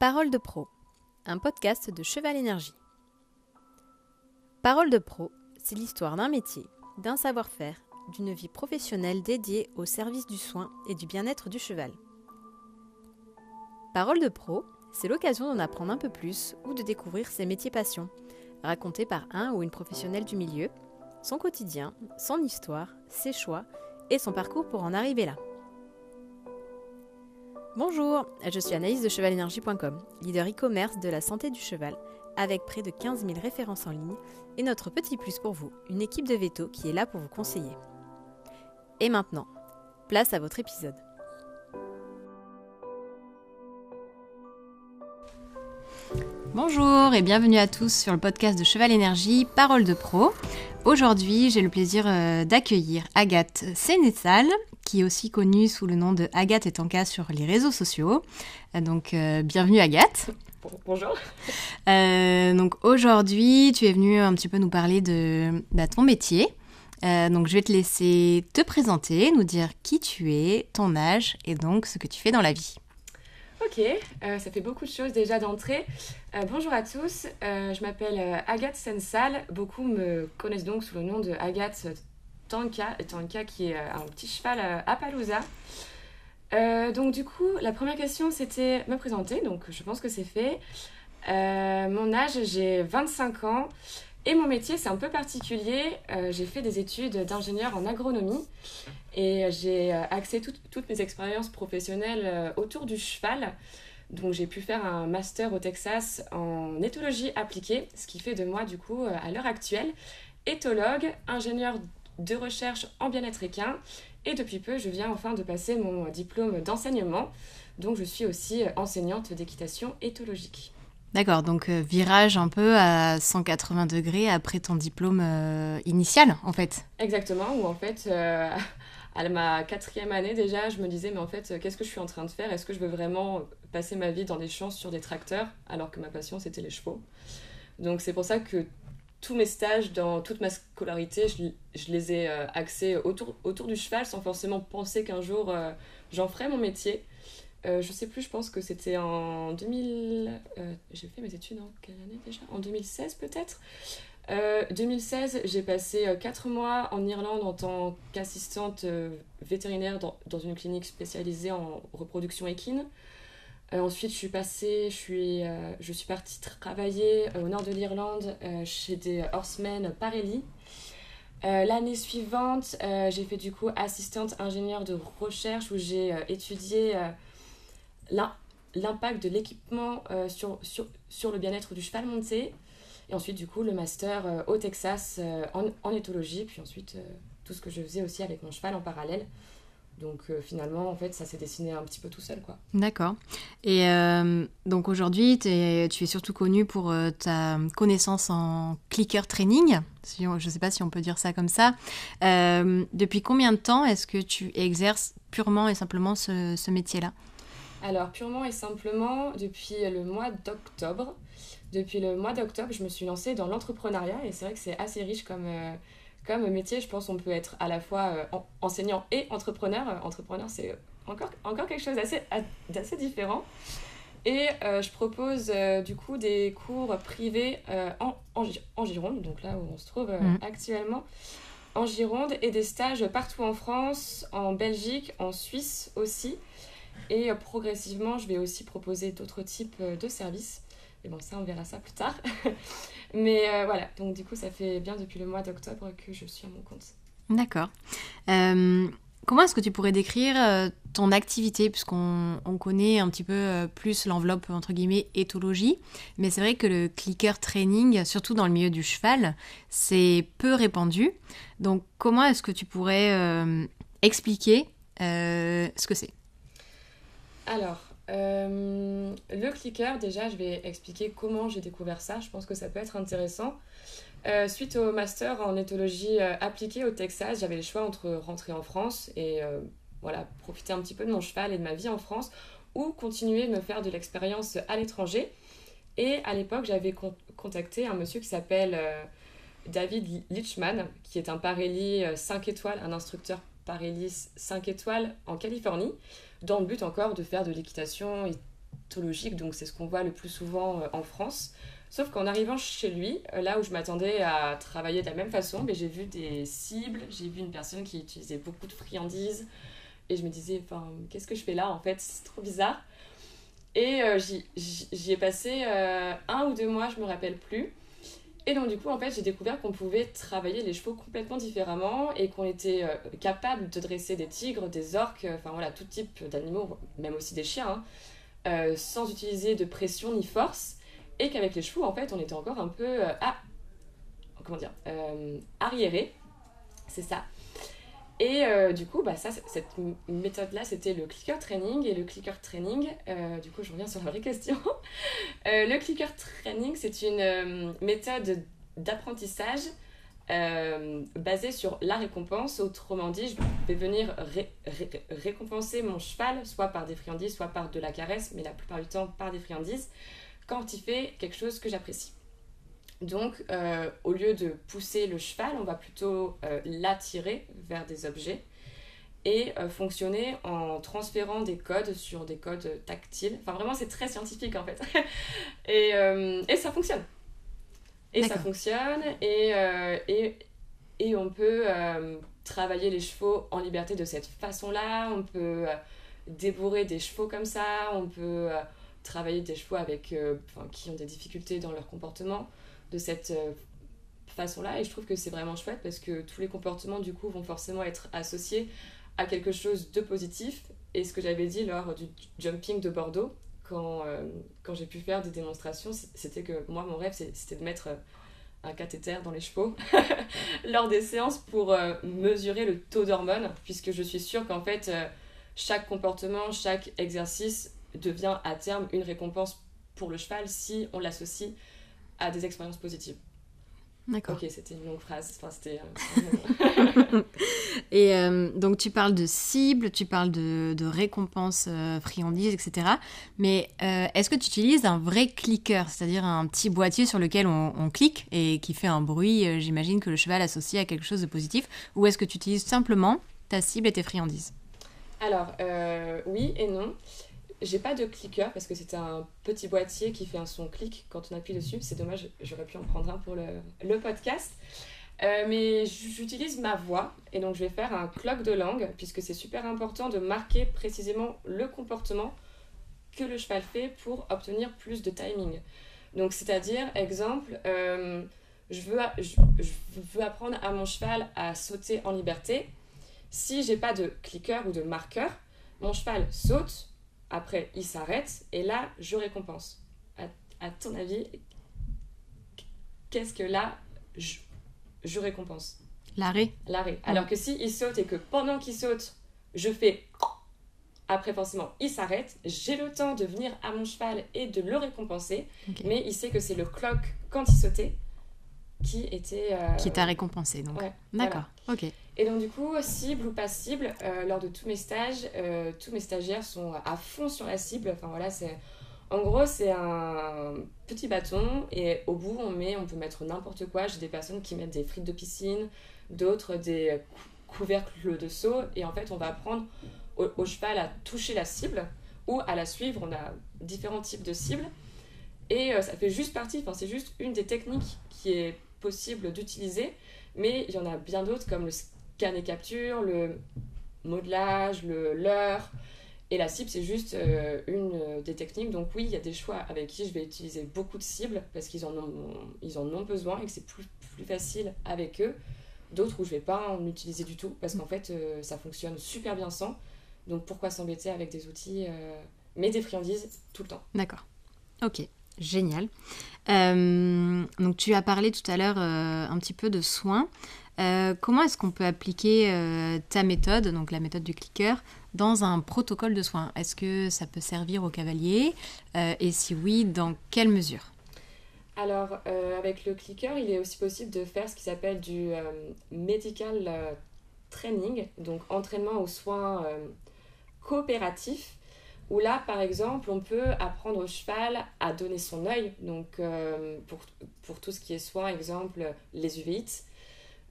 Parole de pro, un podcast de Cheval Énergie. Parole de pro, c'est l'histoire d'un métier, d'un savoir-faire, d'une vie professionnelle dédiée au service du soin et du bien-être du cheval. Parole de pro, c'est l'occasion d'en apprendre un peu plus ou de découvrir ses métiers passions, racontés par un ou une professionnelle du milieu, son quotidien, son histoire, ses choix et son parcours pour en arriver là. Bonjour, je suis Anaïs de chevalenergie.com, leader e-commerce de la santé du cheval, avec près de 15 000 références en ligne et notre petit plus pour vous, une équipe de veto qui est là pour vous conseiller. Et maintenant, place à votre épisode. Bonjour et bienvenue à tous sur le podcast de Cheval Énergie, Parole de Pro. Aujourd'hui, j'ai le plaisir euh, d'accueillir Agathe Sénézal, qui est aussi connue sous le nom de Agathe et Tanka sur les réseaux sociaux. Euh, donc, euh, bienvenue Agathe. Bonjour. donc aujourd'hui, tu es venue un petit peu nous parler de bah, ton métier. donc je vais te laisser te présenter, nous dire qui tu es, ton âge et donc ce que tu fais dans la vie. Ok, euh, ça fait beaucoup de choses déjà d'entrée. Euh, bonjour à tous, euh, je m'appelle Agathe Sensal. Beaucoup me connaissent donc sous le nom de Agathe Tanka, Tanka qui est un petit cheval à Palouza. donc du coup, la première question c'était me présenter, donc je pense que c'est fait. mon âge, j'ai 25 ans. Et mon métier, c'est un peu particulier. j'ai fait des études d'ingénieur en agronomie et j'ai euh, axé toutes mes expériences professionnelles euh, autour du cheval. Donc j'ai pu faire un master au Texas en éthologie appliquée, ce qui fait de moi du coup euh, à l'heure actuelle éthologue, ingénieur de recherche en bien-être équin et depuis peu je viens enfin de passer mon diplôme d'enseignement. Donc je suis aussi enseignante d'équitation éthologique. D'accord, donc virage un peu à 180 degrés après ton diplôme initial en fait. Exactement, où en fait à ma quatrième année déjà, je me disais, mais en fait, qu'est-ce que je suis en train de faire? Est-ce que je veux vraiment passer ma vie dans des champs sur des tracteurs alors que ma passion, c'était les chevaux? Donc c'est pour ça que tous mes stages dans toute ma scolarité, je, les ai euh, axés autour, du cheval sans forcément penser qu'un jour euh, j'en ferais mon métier. Euh, je sais plus, je pense que c'était en 2000. J'ai fait mes études en quelle année déjà? En 2016 peut-être? 2016, euh, j'ai passé 4 euh, mois en Irlande en tant qu'assistante euh, vétérinaire dans, une clinique spécialisée en reproduction équine. Ensuite, je suis passée, je suis, je suis partie travailler au nord de l'Irlande chez des horsemen Parelli. L'année suivante, j'ai fait du coup assistante ingénieure de recherche où j'ai étudié l'impact de l'équipement sur, sur, sur, le bien-être du cheval monté. Et ensuite, du coup, le master euh, au Texas euh, en, éthologie, puis ensuite euh, tout ce que je faisais aussi avec mon cheval en parallèle. Donc finalement, en fait, ça s'est dessiné un petit peu tout seul, quoi. D'accord. Et donc aujourd'hui, tu es surtout connu pour ta connaissance en clicker training. Si je ne sais pas si on peut dire ça comme ça. depuis combien de temps est-ce que tu exerces purement et simplement ce, ce métier-là? Alors, purement et simplement, depuis le mois d'octobre. Depuis le mois d'octobre, je me suis lancée dans l'entrepreneuriat et c'est vrai que c'est assez riche comme, euh, comme métier. Je pense qu'on peut être à la fois euh, enseignant et entrepreneur. Euh, entrepreneur, c'est encore, encore quelque chose d'assez différent. Et je propose du coup des cours privés en, en, Gironde, donc là où on se trouve mmh. actuellement, en Gironde, et des stages partout en France, en Belgique, en Suisse aussi. Et progressivement, je vais aussi proposer d'autres types de services. Et bon, ça, on verra ça plus tard. Mais euh, voilà, donc du coup, ça fait bien depuis le mois d'octobre que je suis à mon compte. D'accord. Euh, comment est-ce que tu pourrais décrire euh, ton activité, puisqu'on on connaît un petit peu plus l'enveloppe, entre guillemets, éthologie, mais c'est vrai que le clicker training, surtout dans le milieu du cheval, c'est peu répandu. Donc, comment est-ce que tu pourrais expliquer ce que c'est? Alors, euh, le clicker, déjà, je vais expliquer comment j'ai découvert ça. Je pense que ça peut être intéressant. Euh, suite au master en éthologie euh, appliquée au Texas, j'avais le choix entre rentrer en France et voilà, profiter un petit peu de mon cheval et de ma vie en France ou continuer de me faire de l'expérience à l'étranger. Et à l'époque, j'avais contacté un monsieur qui s'appelle David Lichman, qui est un Parelli 5 étoiles, un instructeur Parelli 5 étoiles en Californie dans le but encore de faire de l'équitation dermatologique, donc c'est ce qu'on voit le plus souvent en France. Sauf qu'en arrivant chez lui, là où je m'attendais à travailler de la même façon, mais j'ai vu des cibles, j'ai vu une personne qui utilisait beaucoup de friandises, et je me disais, enfin, qu'est-ce que je fais là en fait? C'est trop bizarre. Et j'y ai passé un ou deux mois, je me rappelle plus. Et donc, du coup, en fait, j'ai découvert qu'on pouvait travailler les chevaux complètement différemment et qu'on était euh, capable de dresser des tigres, des orques, euh, enfin voilà, tout type d'animaux, même aussi des chiens, hein, euh, sans utiliser de pression ni force. Et qu'avec les chevaux, en fait, on était encore un peu. ah, comment dire Arriéré. C'est ça. Et euh, du coup, bah, ça, cette méthode-là, c'était le clicker training. Et le clicker training, euh, du coup, je reviens sur la vraie question. Euh, le clicker training, c'est une méthode d'apprentissage basée sur la récompense. Autrement dit, je vais venir récompenser mon cheval, soit par des friandises, soit par de la caresse, mais la plupart du temps par des friandises, quand il fait quelque chose que j'apprécie. Donc, euh, au lieu de pousser le cheval, on va plutôt euh, l'attirer vers des objets et euh, fonctionner en transférant des codes sur des codes tactiles. Enfin, vraiment, c'est très scientifique en fait. et, et, ça fonctionne. Et ça fonctionne et, et, et on peut travailler les chevaux en liberté de cette façon-là. On peut débourrer des chevaux comme ça. On peut travailler des chevaux avec, qui ont des difficultés dans leur comportement de cette euh, façon-là. Et je trouve que c'est vraiment chouette parce que tous les comportements, du coup, vont forcément être associés à quelque chose de positif. Et ce que j'avais dit lors du jumping de Bordeaux, quand, euh, quand j'ai pu faire des démonstrations, c'était que moi, mon rêve, c'était de mettre euh, un cathéter dans les chevaux lors des séances pour mesurer le taux d'hormones, puisque je suis sûre qu'en fait, chaque comportement, chaque exercice devient à terme une récompense pour le cheval si on l'associe à des expériences positives. D'accord. Ok, c'était une longue phrase. Enfin, c'était. Euh, et euh, donc, tu parles de cibles, tu parles de, de récompenses euh, friandises, etc. Mais est-ce que tu utilises un vrai clicker, c'est-à-dire un petit boîtier sur lequel on, on clique et qui fait un bruit, j'imagine que le cheval associe à quelque chose de positif, ou est-ce que tu utilises simplement ta cible et tes friandises? Alors, oui et non. J'ai pas de clicker parce que c'est un petit boîtier qui fait un son clic quand on appuie dessus. C'est dommage, j'aurais pu en prendre un pour le, le podcast. Euh, mais j'utilise ma voix et donc je vais faire un cloque de langue puisque c'est super important de marquer précisément le comportement que le cheval fait pour obtenir plus de timing. Donc c'est-à-dire, exemple, euh, je, veux, je, veux apprendre à mon cheval à sauter en liberté. Si j'ai pas de clicker ou de marqueur, mon cheval saute, après, il s'arrête et là, je récompense. À, ton avis, qu'est-ce que là, je, récompense? L'arrêt. L'arrêt. Alors que si il saute et que pendant qu'il saute, je fais. Après, forcément, il s'arrête. J'ai le temps de venir à mon cheval et de le récompenser. Mais il sait que c'est le clock quand il sautait qui était... Euh, qui t'a récompensé, donc. D'accord, Et donc, du coup, cible ou pas cible, euh, lors de tous mes stages, euh, tous mes stagiaires sont à fond sur la cible. Enfin, voilà, c'est... En gros, c'est un petit bâton et au bout, on, met, on peut mettre n'importe quoi. J'ai des personnes qui mettent des frites de piscine, d'autres des couvercles de seau. Et en fait, on va apprendre au, cheval à toucher la cible ou à la suivre. On a différents types de cibles. Et ça fait juste partie, enfin, c'est juste une des techniques qui est possible d'utiliser, mais il y en a bien d'autres comme le scan et capture, le modelage, le leurre. Et la cible, c'est juste euh, une des techniques. Donc oui, il y a des choix avec qui je vais utiliser beaucoup de cibles parce qu'ils en, ont, ils en ont besoin et que c'est plus, plus facile avec eux. D'autres où je vais pas en utiliser du tout parce qu'en fait, euh, ça fonctionne super bien sans. Donc pourquoi s'embêter avec des outils, euh, mais des friandises tout le temps. D'accord. Ok. Génial. Euh, donc tu as parlé tout à l'heure euh, un petit peu de soins. Euh, comment est-ce qu'on peut appliquer ta méthode, donc la méthode du clicker, dans un protocole de soins? Est-ce que ça peut servir au cavalier Et si oui, dans quelle mesure? Alors, avec le clicker, il est aussi possible de faire ce qui s'appelle du medical training, donc entraînement aux soins coopératifs où là, par exemple, on peut apprendre au cheval à donner son œil. Donc, euh, pour, tout ce qui est soin, exemple, les uvéites,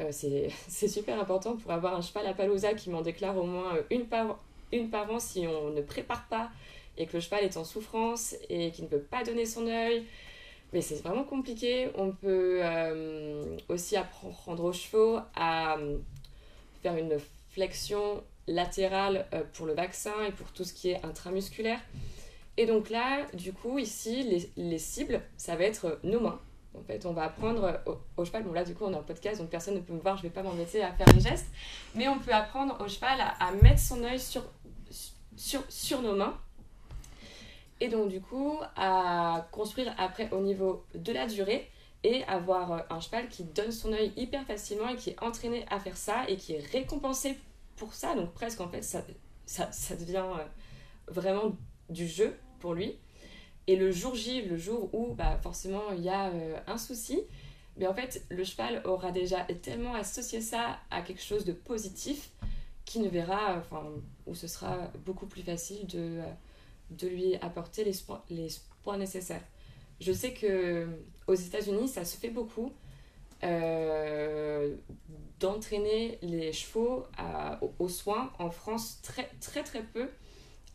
euh, c'est super important pour avoir un cheval à Palooza qui m'en déclare au moins une par, an si on ne prépare pas et que le cheval est en souffrance et qu'il ne peut pas donner son œil. Mais c'est vraiment compliqué. On peut euh, aussi apprendre aux chevaux à euh, faire une flexion latérale euh, pour le vaccin et pour tout ce qui est intramusculaire. Et donc là, du coup, ici, les, les cibles, ça va être nos mains. En fait, on va apprendre au, cheval, bon là du coup on est en podcast, donc personne ne peut me voir, je vais pas m'embêter à faire les gestes, mais on peut apprendre au cheval à, mettre son œil sur, sur, sur nos mains, et donc du coup à construire après au niveau de la durée, et avoir un cheval qui donne son œil hyper facilement et qui est entraîné à faire ça, et qui est récompensé pour ça, donc presque en fait ça, ça, devient euh, vraiment du jeu pour lui. Et le jour J, le jour où bah, forcément il y a euh, un souci, mais en fait le cheval aura déjà tellement associé ça à quelque chose de positif qu'il ne verra, enfin, où ce sera beaucoup plus facile de, euh, de lui apporter les, les points nécessaires. Je sais que aux États-Unis, ça se fait beaucoup euh, d'entraîner les chevaux aux soins. En France, très très très peu.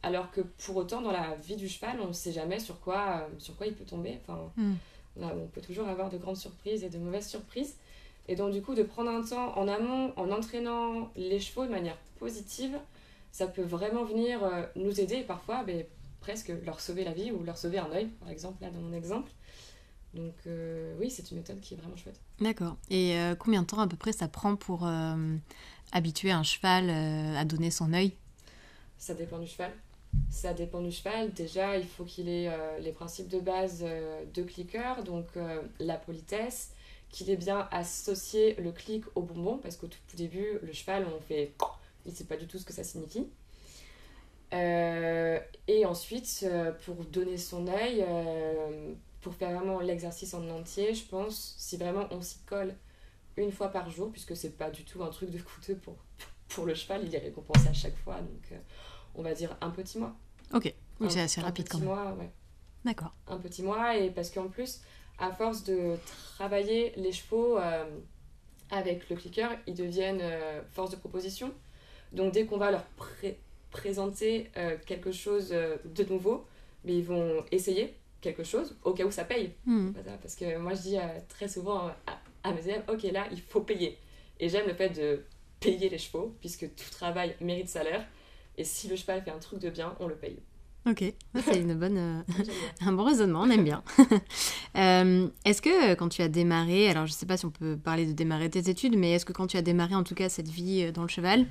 Alors que pour autant, dans la vie du cheval, on ne sait jamais sur quoi, euh, sur quoi il peut tomber. Enfin, hmm. on, peut toujours avoir de grandes surprises et de mauvaises surprises. Et donc, du coup, de prendre un temps en amont, en entraînant les chevaux de manière positive, ça peut vraiment venir euh, nous aider et parfois ben, presque leur sauver la vie ou leur sauver un œil, par exemple, là dans mon exemple. Donc euh, oui, c'est une méthode qui est vraiment chouette. D'accord. Et combien de temps à peu près ça prend pour habituer un cheval à donner son œil? Ça dépend du cheval. Ça dépend du cheval. Déjà, il faut qu'il ait euh, les principes de base euh, de clicker, donc euh, la politesse, qu'il ait bien associé le clic au bonbon, parce qu'au tout début, le cheval, on fait. Il ne sait pas du tout ce que ça signifie. et ensuite, pour donner son œil, pour faire vraiment l'exercice en entier, je pense, si vraiment on s'y colle une fois par jour, puisque c'est pas du tout un truc de coûteux pour, pour le cheval, il est récompensé à chaque fois. Donc on va dire un petit mois. Ok, oui, c'est assez rapide quand même. Mois, ouais. D'accord. Un petit mois, et parce qu'en plus, à force de travailler les chevaux euh, avec le clicker, ils deviennent euh, force de proposition. Donc dès qu'on va leur présenter euh, quelque chose de nouveau, mais ils vont essayer quelque chose au cas où ça paye. Hmm. Parce que moi je dis très souvent à, à mes élèves, ok là il faut payer. Et j'aime le fait de payer les chevaux, puisque tout travail mérite salaire. Et si le cheval fait un truc de bien, on le paye. Ok, c'est une bonne, euh, un bon raisonnement, on aime bien. Euh, est-ce que euh, quand tu as démarré, alors je ne sais pas si on peut parler de démarrer tes études, mais est-ce que quand tu as démarré en tout cas cette vie dans le cheval,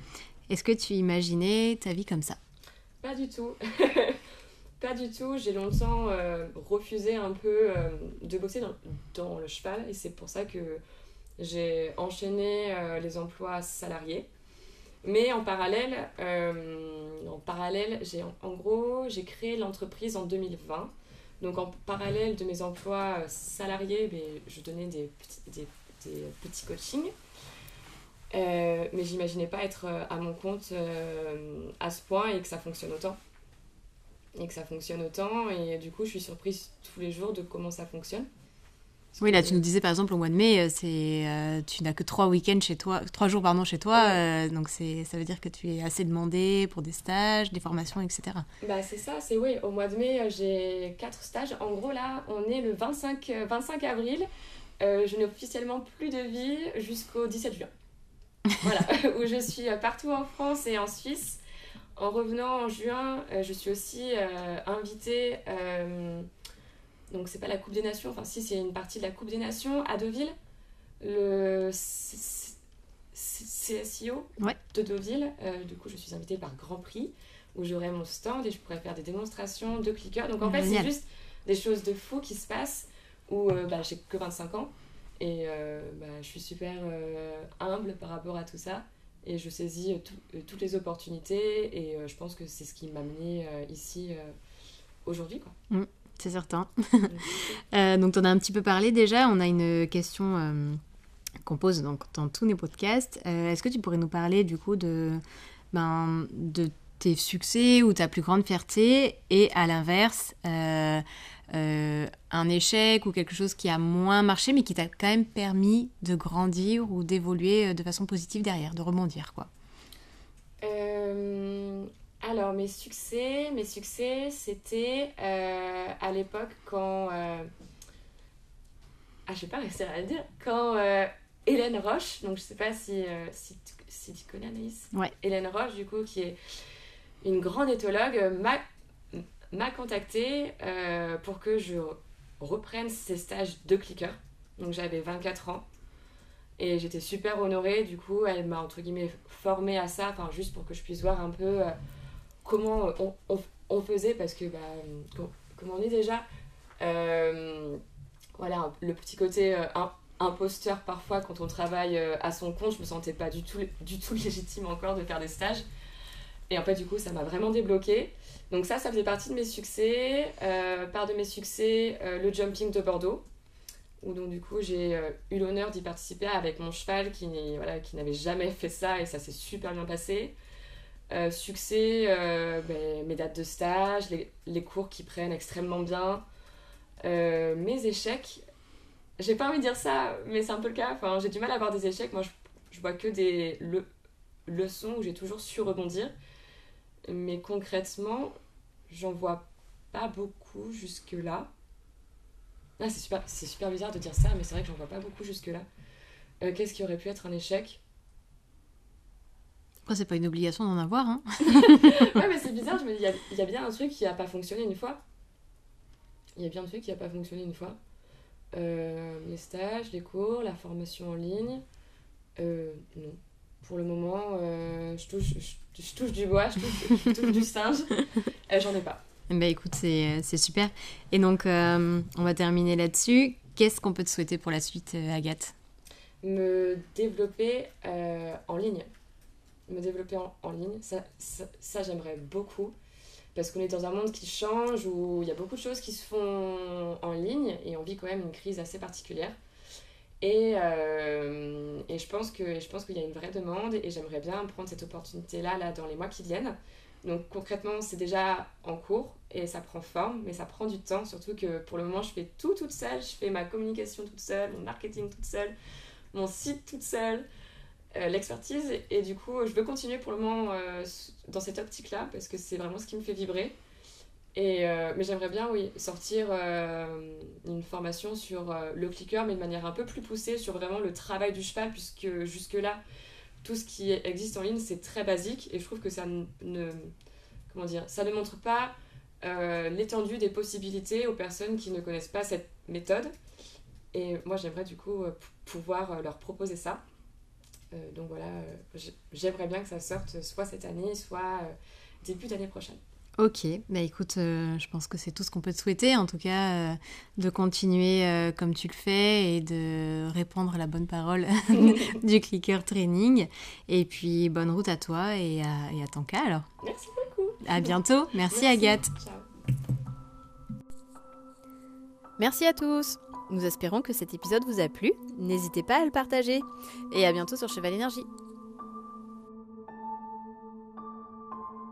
est-ce que tu imaginais ta vie comme ça? Pas du tout. pas du tout. J'ai longtemps refusé un peu de bosser dans, le cheval et c'est pour ça que j'ai enchaîné les emplois salariés. Mais en parallèle, euh, en j'ai en, gros, j'ai créé l'entreprise en 2020. Donc en parallèle de mes emplois euh, salariés, ben, je donnais des petits, des, petits coachings. Euh, mais j'imaginais pas être euh, à mon compte à ce point et que ça fonctionne autant. Et que ça fonctionne autant. Et du coup, je suis surprise tous les jours de comment ça fonctionne. Oui, là, tu nous disais par exemple au mois de mai, euh, c'est euh, tu n'as que trois week-ends chez toi, trois jours pardon chez toi, euh, donc c'est ça veut dire que tu es assez demandé pour des stages, des formations, etc. Bah c'est ça, c'est oui. Au mois de mai, j'ai quatre stages. En gros là, on est le 25 25 avril. je n'ai officiellement plus de vie jusqu'au 17 juin. voilà, où je suis partout en France et en Suisse. En revenant en juin, je suis aussi invitée donc c'est pas la Coupe des Nations, enfin si c'est une partie de la Coupe des Nations à Deauville, le CSIO de Deauville. Euh, du coup, je suis invitée par Grand Prix où j'aurai mon stand et je pourrais faire des démonstrations de clickers. Donc en fait, c'est juste des choses de fou qui se passent où euh, bah, j'ai que 25 ans et euh, bah, je suis super humble par rapport à tout ça et je saisis toutes les opportunités et je pense que c'est ce qui m'a mené ici aujourd'hui. quoi. Mm c'est certain. euh, donc, tu en as un petit peu parlé déjà. On a une question euh, qu'on pose donc, dans tous nos podcasts. Euh, est-ce que tu pourrais nous parler du coup de, ben, de tes succès ou ta plus grande fierté et à l'inverse, euh, un échec ou quelque chose qui a moins marché mais qui t'a quand même permis de grandir ou d'évoluer de façon positive derrière, de rebondir quoi Alors, mes succès, mes succès, c'était euh, à l'époque quand. euh, Ah, je vais pas réussir à le dire. Quand euh, Hélène Roche, donc je sais pas si, euh, si, tu, si tu connais Anaïs. Ouais. Hélène Roche, du coup, qui est une grande éthologue, euh, m'a m'a contactée euh, pour que je reprenne ces stages de clicker. Donc j'avais 24 ans. Et j'étais super honorée, du coup, elle m'a entre guillemets formée à ça, enfin juste pour que je puisse voir un peu euh, comment on, faisait, parce que, bah, com- comme on est déjà, euh, voilà, le petit côté im- imposteur parfois quand on travaille à son compte, je me sentais pas du tout, du tout légitime encore de faire des stages. Et en fait, du coup, ça m'a vraiment débloqué. Donc ça, ça faisait partie de mes succès. Euh, part de mes succès, euh, le jumping de Bordeaux où donc du coup j'ai euh, eu l'honneur d'y participer avec mon cheval qui, voilà, qui n'avait jamais fait ça et ça s'est super bien passé. Succès, ben, mes dates de stage, les, les cours qui prennent extrêmement bien. Mes échecs, j'ai pas envie de dire ça, mais c'est un peu le cas. Enfin, j'ai du mal à avoir des échecs. Moi, je, je vois que des le- leçons où j'ai toujours su rebondir. Mais concrètement, j'en vois pas beaucoup jusque-là. Ah, c'est super, c'est super bizarre de dire ça, mais c'est vrai que j'en vois pas beaucoup jusque-là. Euh, Qu'est-ce qui aurait pu être un échec? Après, c'est pas une obligation d'en avoir, hein. Ouais, mais c'est bizarre, je me dis, il y a, il y a bien un truc qui a pas fonctionné une fois. Il y a bien un truc qui a pas fonctionné une fois. Euh, les stages, les cours, la formation en ligne. Euh, non. Pour le moment, euh, je, touche, je, je touche du bois, je touche, je touche du singe. Euh, J'en ai pas. Bah écoute, c'est c'est super. Et donc, euh, on va terminer là-dessus. Qu'est-ce qu'on peut te souhaiter pour la suite, euh, Agathe? Me développer euh, en ligne. Me développer en, en ligne, ça, ça, ça, j'aimerais beaucoup. Parce qu'on est dans un monde qui change, où il y a beaucoup de choses qui se font en ligne, et on vit quand même une crise assez particulière. Et, euh, et je pense que je qu'il y a une vraie demande, et j'aimerais bien prendre cette opportunité-là là, dans les mois qui viennent. Donc concrètement, c'est déjà en cours, et ça prend forme, mais ça prend du temps, surtout que pour le moment, je fais tout toute seule. Je fais ma communication toute seule, mon marketing toute seule mon site toute seule, euh, l'expertise. Et du coup, je veux continuer pour le moment euh, dans cette optique-là parce que c'est vraiment ce qui me fait vibrer. Et, euh, mais j'aimerais bien, oui, sortir euh, une formation sur euh, le clicker, mais de manière un peu plus poussée sur vraiment le travail du cheval, puisque jusque-là, tout ce qui existe en ligne, c'est très basique. Et je trouve que ça ne, comment dire, ça ne montre pas l'étendue des possibilités aux personnes qui ne connaissent pas cette méthode. Et moi, j'aimerais du coup pouvoir leur proposer ça. Donc voilà, j'aimerais bien que ça sorte soit cette année, soit début d'année prochaine. Ok, bah écoute, euh, je pense que c'est tout ce qu'on peut te souhaiter, en tout cas, euh, de continuer euh, comme tu le fais et de répandre la bonne parole du clicker training. Et puis, bonne route à toi et à, et à ton cas alors. Merci beaucoup. À bientôt. Merci, Agathe. Ciao. Merci à tous. Nous espérons que cet épisode vous a plu. N'hésitez pas à le partager. Et à bientôt sur Cheval Énergie.